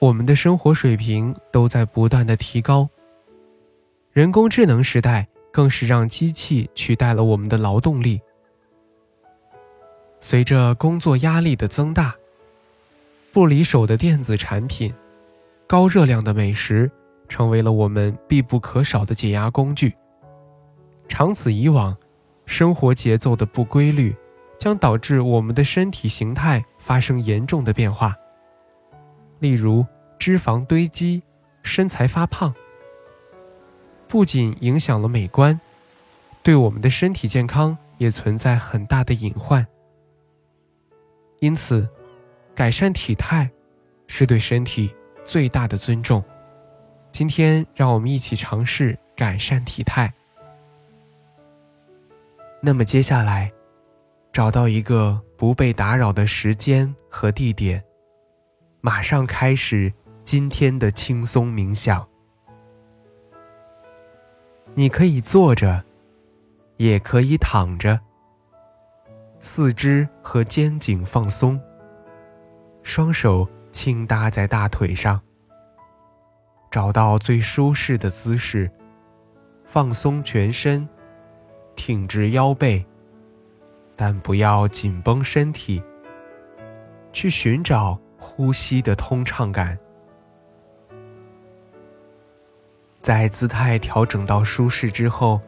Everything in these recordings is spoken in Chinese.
我们的生活水平都在不断的提高。人工智能时代更是让机器取代了我们的劳动力。随着工作压力的增大，不离手的电子产品、高热量的美食，成为了我们必不可少的解压工具。长此以往，生活节奏的不规律，将导致我们的身体形态发生严重的变化。例如，脂肪堆积，身材发胖，不仅影响了美观，对我们的身体健康也存在很大的隐患。因此，改善体态是对身体最大的尊重。今天，让我们一起尝试改善体态。那么，接下来，找到一个不被打扰的时间和地点。马上开始今天的轻松冥想。你可以坐着，也可以躺着。四肢和肩颈放松，双手轻搭在大腿上。找到最舒适的姿势，放松全身，挺直腰背，但不要紧绷身体。去寻找。呼吸的通畅感，在姿态调整到舒适之后，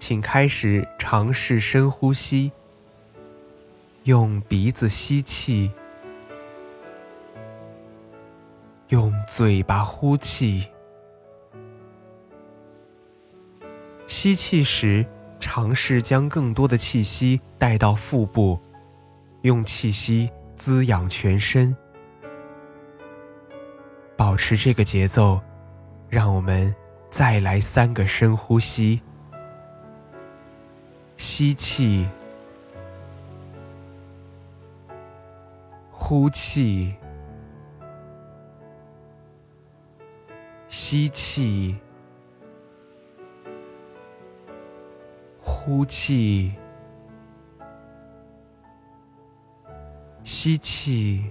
请开始尝试深呼吸。用鼻子吸气，用嘴巴呼气。吸气时，尝试将更多的气息带到腹部，用气息滋养全身。保持这个节奏，让我们再来三个深呼吸。吸气，呼气，吸气，呼气，吸气。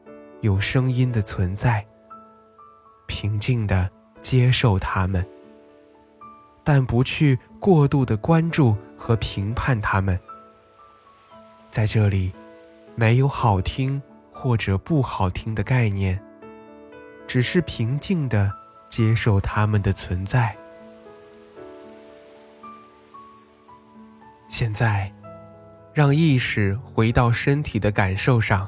有声音的存在，平静的接受它们，但不去过度的关注和评判它们。在这里，没有好听或者不好听的概念，只是平静的接受它们的存在。现在，让意识回到身体的感受上。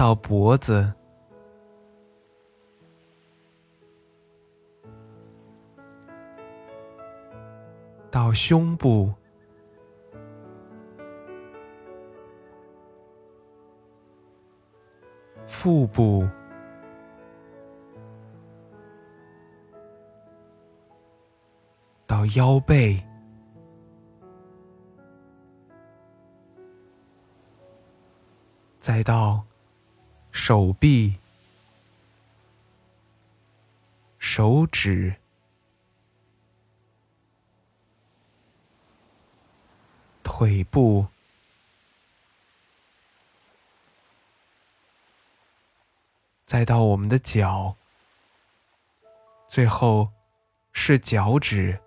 到脖子，到胸部，腹部，到腰背，再到手臂、手指、腿部，再到我们的脚，最后是脚趾。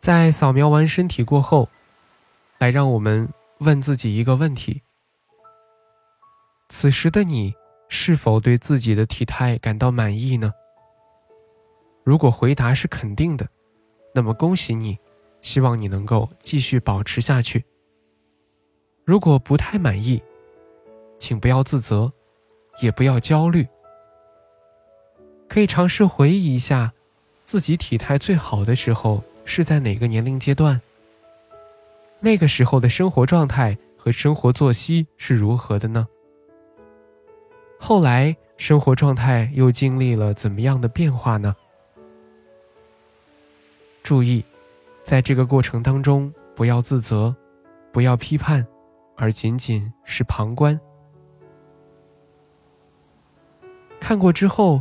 在扫描完身体过后，来让我们问自己一个问题：此时的你是否对自己的体态感到满意呢？如果回答是肯定的，那么恭喜你，希望你能够继续保持下去。如果不太满意，请不要自责，也不要焦虑，可以尝试回忆一下自己体态最好的时候。是在哪个年龄阶段？那个时候的生活状态和生活作息是如何的呢？后来生活状态又经历了怎么样的变化呢？注意，在这个过程当中，不要自责，不要批判，而仅仅是旁观。看过之后，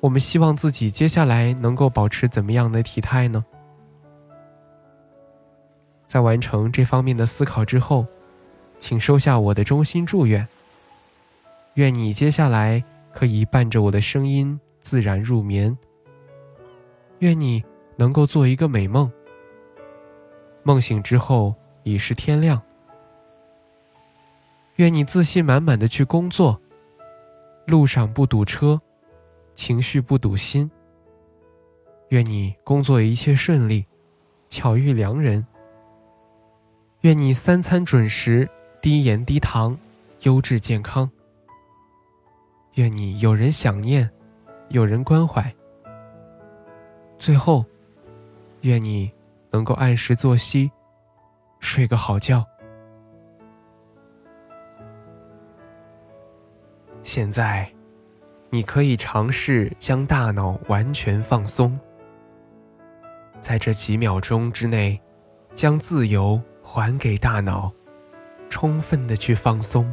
我们希望自己接下来能够保持怎么样的体态呢？在完成这方面的思考之后，请收下我的衷心祝愿。愿你接下来可以伴着我的声音自然入眠。愿你能够做一个美梦，梦醒之后已是天亮。愿你自信满满的去工作，路上不堵车，情绪不堵心。愿你工作一切顺利，巧遇良人。愿你三餐准时，低盐低糖，优质健康。愿你有人想念，有人关怀。最后，愿你能够按时作息，睡个好觉。现在，你可以尝试将大脑完全放松，在这几秒钟之内，将自由。还给大脑，充分的去放松，